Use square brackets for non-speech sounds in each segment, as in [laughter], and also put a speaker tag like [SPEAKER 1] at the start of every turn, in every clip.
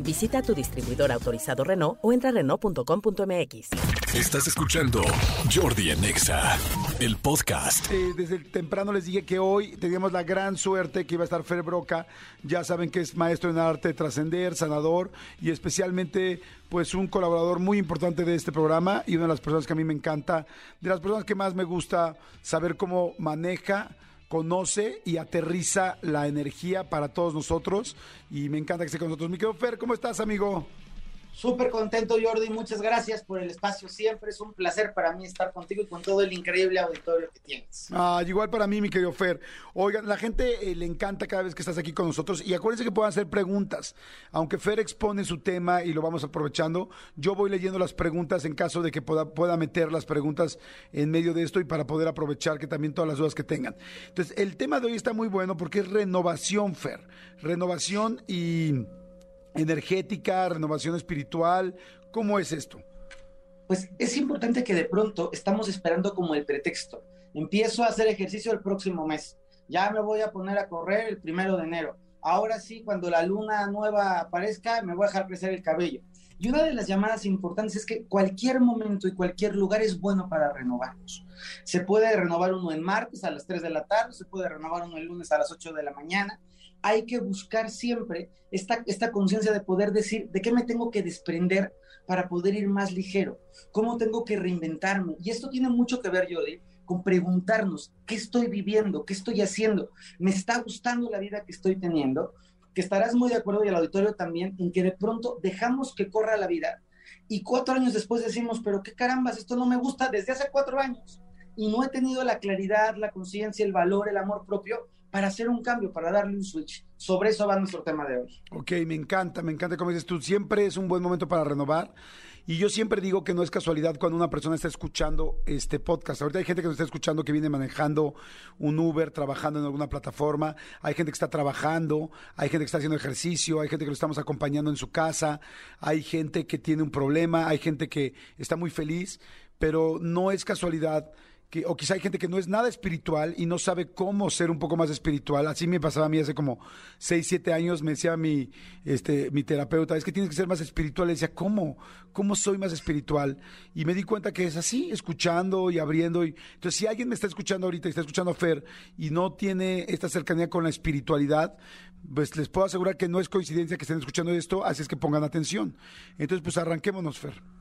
[SPEAKER 1] Visita tu distribuidor autorizado Renault o entra a Renault.com.mx.
[SPEAKER 2] Estás escuchando Jordi Anexa, el podcast.
[SPEAKER 3] Eh, desde temprano les dije que hoy teníamos la gran suerte que iba a estar Fer Broca. Ya saben que es maestro en arte de trascender, sanador y especialmente pues un colaborador muy importante de este programa y una de las personas que a mí me encanta, de las personas que más me gusta saber cómo maneja conoce y aterriza la energía para todos nosotros y me encanta que esté con nosotros. Mi querido Fer, ¿cómo estás, amigo?
[SPEAKER 4] Súper contento, Jordi. Muchas gracias por el espacio. Siempre es un placer para mí estar contigo y con todo el increíble auditorio que tienes.
[SPEAKER 3] Ah, igual para mí, mi querido Fer. Oigan, la gente eh, le encanta cada vez que estás aquí con nosotros y acuérdense que puedan hacer preguntas. Aunque Fer expone su tema y lo vamos aprovechando, yo voy leyendo las preguntas en caso de que pueda, pueda meter las preguntas en medio de esto y para poder aprovechar que también todas las dudas que tengan. Entonces, el tema de hoy está muy bueno porque es renovación, Fer. Renovación y energética, renovación espiritual. ¿Cómo es esto?
[SPEAKER 4] Pues es importante que de pronto estamos esperando como el pretexto. Empiezo a hacer ejercicio el próximo mes. Ya me voy a poner a correr el primero de enero. Ahora sí, cuando la luna nueva aparezca, me voy a dejar crecer el cabello. Y una de las llamadas importantes es que cualquier momento y cualquier lugar es bueno para renovarnos. Se puede renovar uno en martes a las 3 de la tarde, se puede renovar uno el lunes a las 8 de la mañana, hay que buscar siempre esta, esta conciencia de poder decir de qué me tengo que desprender para poder ir más ligero, cómo tengo que reinventarme. Y esto tiene mucho que ver, Jody, con preguntarnos qué estoy viviendo, qué estoy haciendo, me está gustando la vida que estoy teniendo, que estarás muy de acuerdo y el auditorio también en que de pronto dejamos que corra la vida y cuatro años después decimos, pero qué carambas, esto no me gusta desde hace cuatro años y no he tenido la claridad, la conciencia, el valor, el amor propio para hacer un cambio, para darle un switch. Sobre eso va nuestro tema de hoy.
[SPEAKER 3] Ok, me encanta, me encanta como dices tú, siempre es un buen momento para renovar. Y yo siempre digo que no es casualidad cuando una persona está escuchando este podcast. Ahorita hay gente que nos está escuchando que viene manejando un Uber, trabajando en alguna plataforma. Hay gente que está trabajando, hay gente que está haciendo ejercicio, hay gente que lo estamos acompañando en su casa, hay gente que tiene un problema, hay gente que está muy feliz, pero no es casualidad o quizá hay gente que no es nada espiritual y no sabe cómo ser un poco más espiritual. Así me pasaba a mí hace como 6, 7 años, me decía mi, este, mi terapeuta, es que tienes que ser más espiritual. Le decía, ¿cómo? ¿Cómo soy más espiritual? Y me di cuenta que es así, escuchando y abriendo. Y, entonces, si alguien me está escuchando ahorita y está escuchando a Fer y no tiene esta cercanía con la espiritualidad, pues les puedo asegurar que no es coincidencia que estén escuchando esto, así es que pongan atención. Entonces, pues arranquémonos, Fer.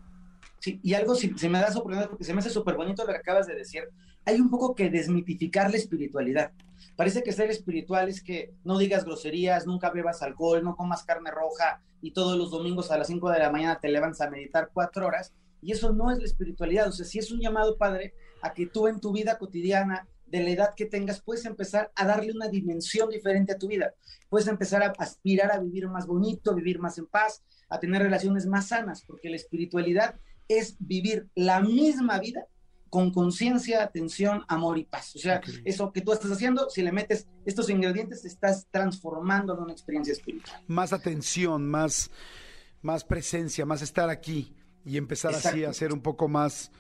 [SPEAKER 4] Y algo, se me hace súper bonito lo que acabas de decir, hay un poco que desmitificar la espiritualidad. Parece que ser espiritual es que no digas groserías, nunca bebas alcohol, no comas carne roja y todos los domingos a las 5 de la mañana te levantas a meditar cuatro horas. Y eso no es la espiritualidad. O sea, si es un llamado, Padre, a que tú en tu vida cotidiana, de la edad que tengas, puedes empezar a darle una dimensión diferente a tu vida. Puedes empezar a aspirar a vivir más bonito, vivir más en paz, a tener relaciones más sanas, porque la espiritualidad es vivir la misma vida con conciencia, atención, amor y paz. O sea, eso que tú estás haciendo, si le metes estos ingredientes, estás transformando en una experiencia espiritual.
[SPEAKER 3] Más atención, más, más presencia, más estar aquí y empezar así a ser un poco más,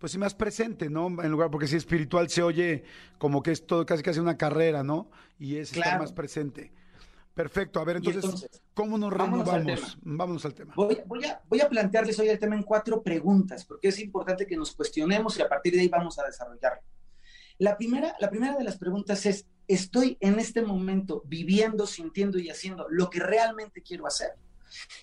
[SPEAKER 3] pues sí, más presente, ¿no? En lugar, porque si espiritual se oye como que es todo casi casi una carrera, ¿no? Y es estar más presente. Perfecto, a ver, entonces, ¿cómo nos renovamos? Vámonos al tema.
[SPEAKER 4] Voy, a, voy a plantearles hoy el tema en cuatro preguntas, porque es importante que nos cuestionemos y a partir de ahí vamos a desarrollarlo. La primera, la primera de las preguntas es, ¿estoy en este momento viviendo, sintiendo y haciendo lo que realmente quiero hacer?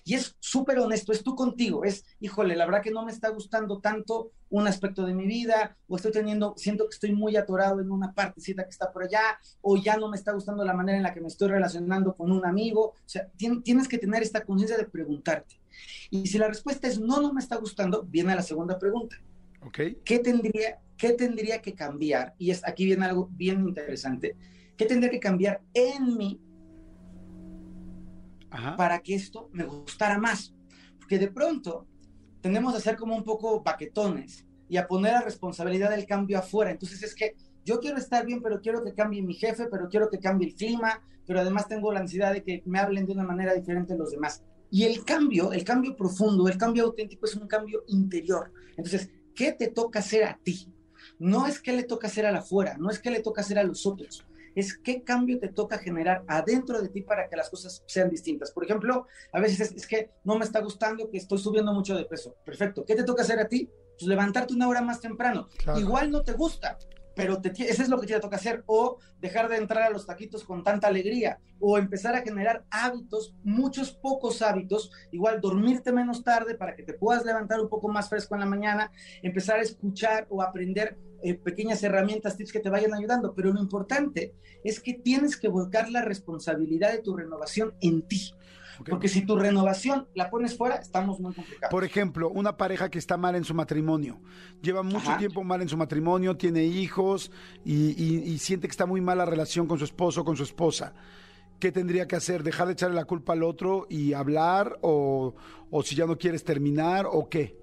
[SPEAKER 4] Y es súper honesto, es tú contigo, es, híjole, la verdad que no me está gustando tanto un aspecto de mi vida, o estoy teniendo, siento que estoy muy atorado en una partecita que está por allá, o ya no me está gustando la manera en la que me estoy relacionando con un amigo. O sea, tienes que tener esta conciencia de preguntarte. Y si la respuesta es no, no me está gustando, viene la segunda pregunta.
[SPEAKER 3] Okay.
[SPEAKER 4] ¿Qué tendría, ¿Qué tendría que cambiar? Y es, aquí viene algo bien interesante. ¿Qué tendría que cambiar en mí para que esto me gustara más. Porque de pronto tendemos a ser como un poco baquetones y a poner la responsabilidad del cambio afuera. Entonces es que yo quiero estar bien, pero quiero que cambie mi jefe, pero quiero que cambie el clima, pero además tengo la ansiedad de que me hablen de una manera diferente los demás. Y el cambio, el cambio profundo, el cambio auténtico es un cambio interior. Entonces, ¿qué te toca hacer a ti? No es que le toca hacer a la afuera, no es que le toca hacer a los otros, es qué cambio te toca generar adentro de ti para que las cosas sean distintas. Por ejemplo, a veces es, que no me está gustando que estoy subiendo mucho de peso. Perfecto. ¿Qué te toca hacer a ti? Pues levantarte una hora más temprano. Igual no te gusta, pero eso es lo que te toca hacer, o dejar de entrar a los taquitos con tanta alegría, o empezar a generar hábitos, muchos pocos hábitos, igual dormirte menos tarde para que te puedas levantar un poco más fresco en la mañana, empezar a escuchar o aprender eh, pequeñas herramientas, tips que te vayan ayudando, pero lo importante es que tienes que volcar la responsabilidad de tu renovación en ti. Porque si tu renovación la pones fuera, estamos muy complicados.
[SPEAKER 3] Por ejemplo, una pareja que está mal en su matrimonio, lleva mucho tiempo mal en su matrimonio, tiene hijos y, siente que está muy mal la relación con su esposo, con su esposa. ¿Qué tendría que hacer? ¿Dejar de echarle la culpa al otro y hablar? ¿O, o si ya no quieres terminar? ¿O qué?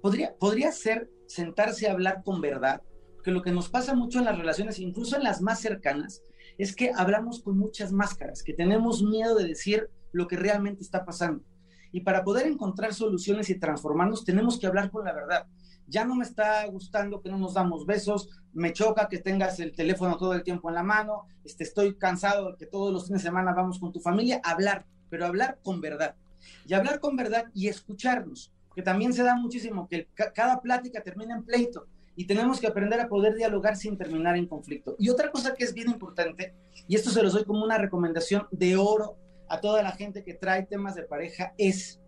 [SPEAKER 4] Podría, podría ser sentarse a hablar con verdad, porque lo que nos pasa mucho en las relaciones, incluso en las más cercanas, es que hablamos con muchas máscaras, que tenemos miedo de decir lo que realmente está pasando. Y para poder encontrar soluciones y transformarnos, tenemos que hablar con la verdad. Ya no me está gustando que no nos damos besos, me choca que tengas el teléfono todo el tiempo en la mano, este, estoy cansado de que todos los fines de semana vamos con tu familia, hablar, pero hablar con verdad. Y hablar con verdad y escucharnos, que también se da muchísimo, que cada plática termina en pleito y tenemos que aprender a poder dialogar sin terminar en conflicto. Y otra cosa que es bien importante, y esto se los doy como una recomendación de oro a toda la gente que trae temas de pareja, es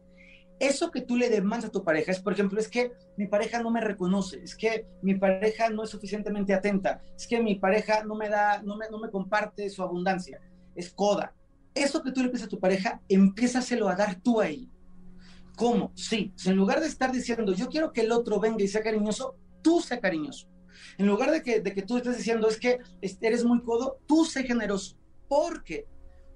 [SPEAKER 4] eso que tú le demandas a tu pareja. Es, por ejemplo, es que mi pareja no me reconoce, es que mi pareja no es suficientemente atenta, es que mi pareja no me da, no me, no me comparte su abundancia, es coda. Eso que tú le pides a tu pareja, empiézaselo a dar tú ahí. ¿Cómo? Sí, en lugar de estar diciendo, yo quiero que el otro venga y sea cariñoso, tú sé cariñoso. En lugar de que, de que tú estés diciendo, es que eres muy codo, tú sé generoso. Porque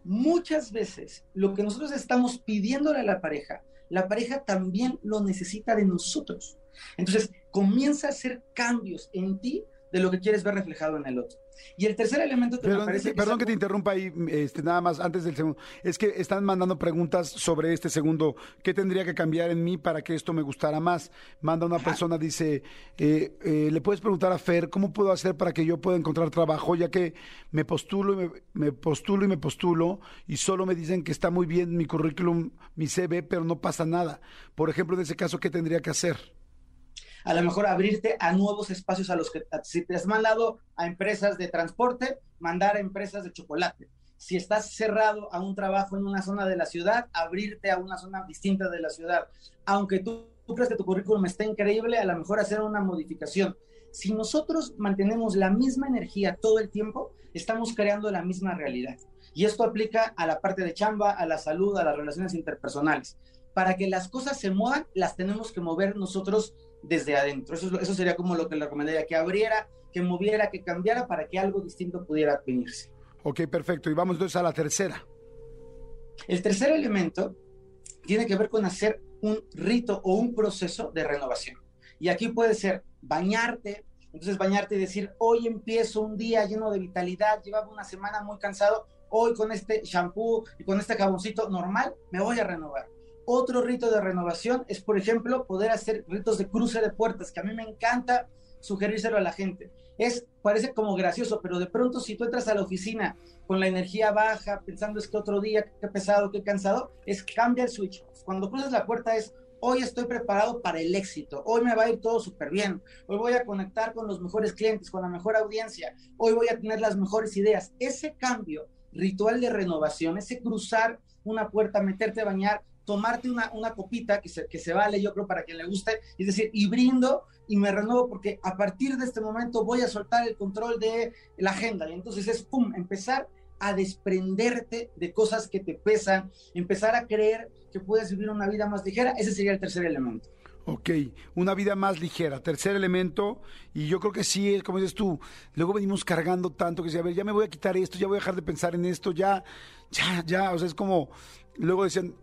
[SPEAKER 4] muchas veces lo que nosotros estamos pidiéndole a la pareja, la pareja también lo necesita de nosotros. Entonces, comienza a hacer cambios en ti de lo que quieres ver reflejado en el otro. Y el tercer elemento que
[SPEAKER 3] me parece Perdón que te interrumpa ahí, este, nada más antes del segundo. Es que están mandando preguntas sobre este segundo. ¿Qué tendría que cambiar en mí para que esto me gustara más? Manda una persona, dice, eh, eh, le puedes preguntar a Fer, ¿cómo puedo hacer para que yo pueda encontrar trabajo? Ya que me postulo y me, me postulo y me postulo y solo me dicen que está muy bien mi currículum, mi CV, pero no pasa nada. Por ejemplo, en ese caso, ¿qué tendría que hacer?
[SPEAKER 4] A lo mejor abrirte a nuevos espacios a los que si te has mandado a empresas de transporte, mandar a empresas de chocolate. Si estás cerrado a un trabajo en una zona de la ciudad, abrirte a una zona distinta de la ciudad. Aunque tú, creas que tu currículum está increíble, a lo mejor hacer una modificación. Si nosotros mantenemos la misma energía todo el tiempo, estamos creando la misma realidad. Y esto aplica a la parte de chamba, a la salud, a las relaciones interpersonales. Para que las cosas se muevan, las tenemos que mover nosotros desde adentro. Eso, eso sería como lo que le recomendaría, que abriera, que moviera, que cambiara para que algo distinto pudiera venirse.
[SPEAKER 3] Ok, perfecto. Y vamos entonces a la tercera.
[SPEAKER 4] El tercer elemento tiene que ver con hacer un rito o un proceso de renovación. Y aquí puede ser bañarte, entonces bañarte y decir, hoy empiezo un día lleno de vitalidad, llevaba una semana muy cansado, hoy con este shampoo y con este jaboncito normal me voy a renovar. Otro rito de renovación es, por ejemplo, poder hacer ritos de cruce de puertas, que a mí me encanta sugerírselo a la gente. Es, parece como gracioso, pero de pronto si tú entras a la oficina con la energía baja, pensando es que otro día, qué pesado, qué cansado, es cambia el switch. Cuando cruzas la puerta es, hoy estoy preparado para el éxito, hoy me va a ir todo súper bien, hoy voy a conectar con los mejores clientes, con la mejor audiencia, hoy voy a tener las mejores ideas. Ese cambio ritual de renovación, ese cruzar una puerta, meterte a bañar, tomarte una, una copita que se, que se vale, yo creo, para quien le guste, es decir, y brindo y me renuevo porque a partir de este momento voy a soltar el control de la agenda. Y entonces es, pum, empezar a desprenderte de cosas que te pesan, empezar a creer que puedes vivir una vida más ligera. Ese sería el tercer elemento.
[SPEAKER 3] Ok, una vida más ligera. Tercer elemento, y yo creo que sí, como dices tú, luego venimos cargando tanto que si, a ver, ya me voy a quitar esto, ya voy a dejar de pensar en esto, ya, ya, ya, o sea, es como, luego decían,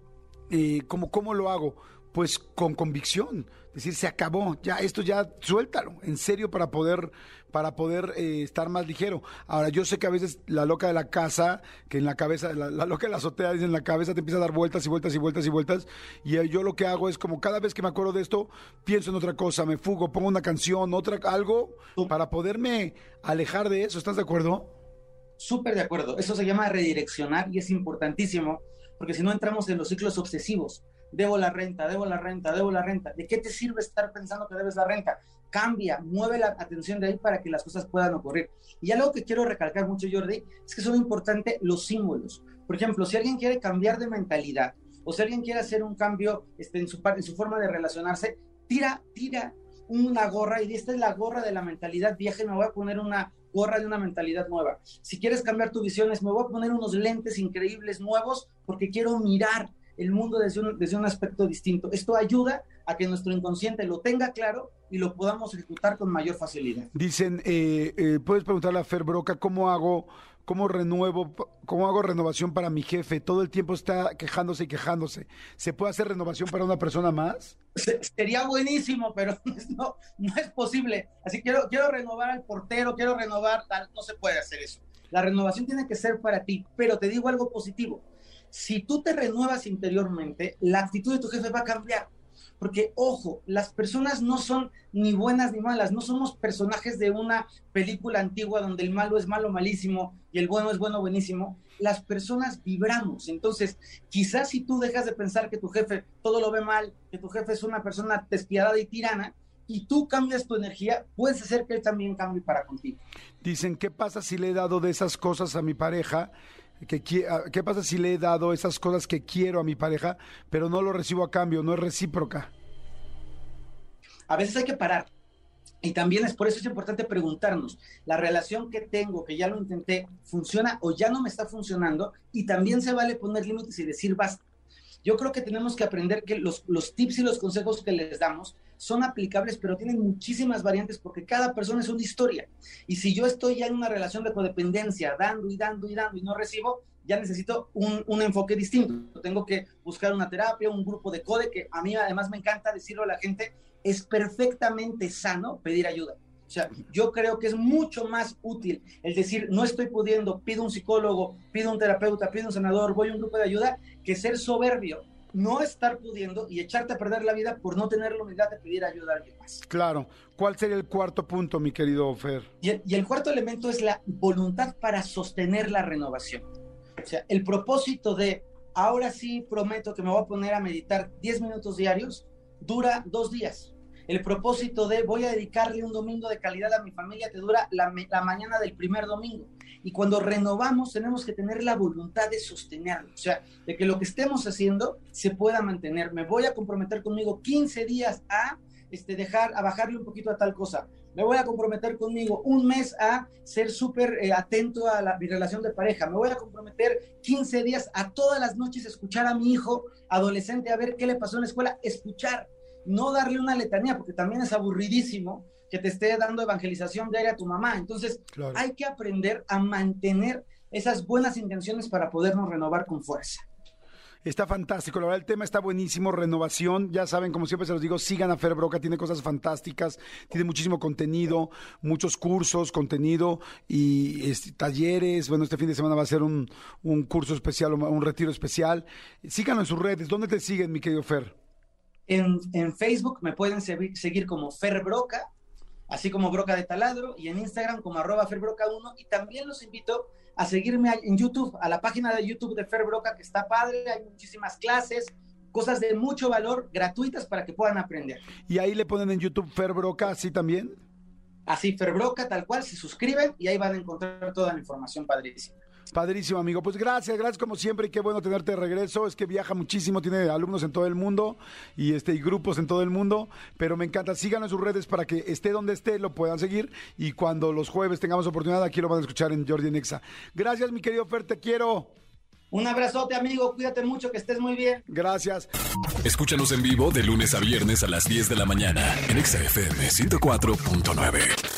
[SPEAKER 3] ¿cómo, ¿cómo lo hago? pues con convicción. Decir, se acabó, ya esto ya suéltalo, en serio, para poder, para poder eh, estar más ligero. Ahora, yo sé que a veces la loca de la casa, que en la cabeza, la, loca de la azotea, dice en la cabeza te empieza a dar vueltas y vueltas y vueltas y vueltas. Y eh, yo lo que hago es como cada vez que me acuerdo de esto, pienso en otra cosa, me fugo, pongo una canción, otra, algo, para poderme alejar de eso. ¿Estás de acuerdo?
[SPEAKER 4] Súper de acuerdo. Eso se llama redireccionar y es importantísimo, porque si no entramos en los ciclos obsesivos debo la renta, debo la renta, debo la renta. ¿De qué te sirve estar pensando que debes la renta? Cambia, mueve la atención de ahí para que las cosas puedan ocurrir. Y algo que quiero recalcar mucho, Jordi, es que son importantes los símbolos. Por ejemplo, si alguien quiere cambiar de mentalidad o si alguien quiere hacer un cambio este, en, su, forma de relacionarse, tira, tira una gorra y esta es la gorra de la mentalidad vieja y me voy a poner una gorra de una mentalidad nueva. Si quieres cambiar tu visión, me voy a poner unos lentes increíbles nuevos porque quiero mirar el mundo desde un, desde un aspecto distinto. Esto ayuda a que nuestro inconsciente lo tenga claro y lo podamos ejecutar con mayor facilidad.
[SPEAKER 3] Dicen, eh, eh, puedes preguntarle a Fer Broca cómo hago, cómo renuevo, cómo hago renovación para mi jefe. Todo el tiempo está quejándose y quejándose. ¿Se puede hacer renovación para una persona más?
[SPEAKER 4] sería buenísimo, pero [laughs] no, no es posible. Así quiero, quiero renovar al portero, quiero renovar tal, no se puede hacer eso. La renovación tiene que ser para ti, pero te digo algo positivo si tú te renuevas interiormente, la actitud de tu jefe va a cambiar. Porque, ojo, las personas no son ni buenas ni malas, no somos personajes de una película antigua donde el malo es malo, malísimo y el bueno es bueno, buenísimo. Las personas vibramos. Entonces, quizás si tú dejas de pensar que tu jefe todo lo ve mal, que tu jefe es una persona despiadada y tirana, y tú cambias tu energía, puedes hacer que él también cambie para contigo.
[SPEAKER 3] Dicen, ¿qué pasa si le he dado de esas cosas a mi pareja Ah, ¿Qué pasa si le he dado esas cosas que quiero a mi pareja, pero no lo recibo a cambio, no es recíproca?
[SPEAKER 4] A veces hay que parar. Y también es por eso es importante preguntarnos, la relación que tengo, que ya lo intenté, ¿funciona o ya no me está funcionando? Y también se vale poner límites y decir basta. Yo creo que tenemos que aprender que los, los tips y los consejos que les damos son aplicables, pero tienen muchísimas variantes porque cada persona es una historia. Y si yo estoy ya en una relación de codependencia, dando y dando y dando y no recibo, ya necesito un, un, enfoque distinto. Tengo que buscar una terapia, un grupo de code, que a mí además me encanta decirlo a la gente, es perfectamente sano pedir ayuda. O sea, yo creo que es mucho más útil el decir, no estoy pudiendo, pido un psicólogo, pido un terapeuta, pido un sanador, voy a un grupo de ayuda, que ser soberbio, no estar pudiendo y echarte a perder la vida por no tener la humildad de pedir ayuda a alguien más.
[SPEAKER 3] Claro. ¿Cuál sería el cuarto punto, mi querido Fer?
[SPEAKER 4] Y el, y el cuarto elemento es la voluntad para sostener la renovación. O sea, el propósito de, ahora sí prometo que me voy a poner a meditar 10 minutos diarios, dura dos días el propósito de voy a dedicarle un domingo de calidad a mi familia te dura la, mañana del primer domingo. Y cuando renovamos tenemos que tener la voluntad de sostenerlo, o sea, de que lo que estemos haciendo se pueda mantener. Me voy a comprometer conmigo 15 días a este, dejar, a bajarle un poquito a tal cosa. Me voy a comprometer conmigo un mes a ser súper eh, atento a la, mi relación de pareja. Me voy a comprometer 15 días a todas las noches escuchar a mi hijo adolescente a ver qué le pasó en la escuela, escuchar no darle una letanía, porque también es aburridísimo que te esté dando evangelización diaria a tu mamá. Entonces, hay que aprender a mantener esas buenas intenciones para podernos renovar con fuerza.
[SPEAKER 3] Está fantástico, la verdad el tema está buenísimo, renovación, ya saben, como siempre se los digo, sigan a Fer Broca, tiene cosas fantásticas, tiene muchísimo contenido, muchos cursos, contenido y este, talleres, bueno, este fin de semana va a ser un, un curso especial, un retiro especial. Síganlo en sus redes, ¿dónde te siguen, mi querido Fer?
[SPEAKER 4] En, Facebook me pueden seguir como Ferbroca, así como Broca de Taladro, y en Instagram como arroba Ferbroca1. Y también los invito a seguirme en YouTube, a la página de YouTube de Ferbroca, que está padre, hay muchísimas clases, cosas de mucho valor, gratuitas para que puedan aprender.
[SPEAKER 3] ¿Y ahí le ponen en YouTube Ferbroca así también?
[SPEAKER 4] Así, Ferbroca, tal cual, se suscriben y ahí van a encontrar toda la información padrísima.
[SPEAKER 3] Padrísimo, amigo. Pues gracias, gracias como siempre y qué bueno tenerte de regreso. Es que viaja muchísimo, tiene alumnos en todo el mundo y este y grupos en todo el mundo, pero me encanta. Síganos en sus redes para que esté donde esté, lo puedan seguir y cuando los jueves tengamos oportunidad, aquí lo van a escuchar en Jordi Nexa. Gracias, mi querido Fer, te quiero.
[SPEAKER 4] Un abrazote, amigo. Cuídate mucho, que estés muy bien.
[SPEAKER 3] Gracias.
[SPEAKER 2] Escúchanos en vivo de lunes a viernes a las 10 de la mañana en XFM 104.9.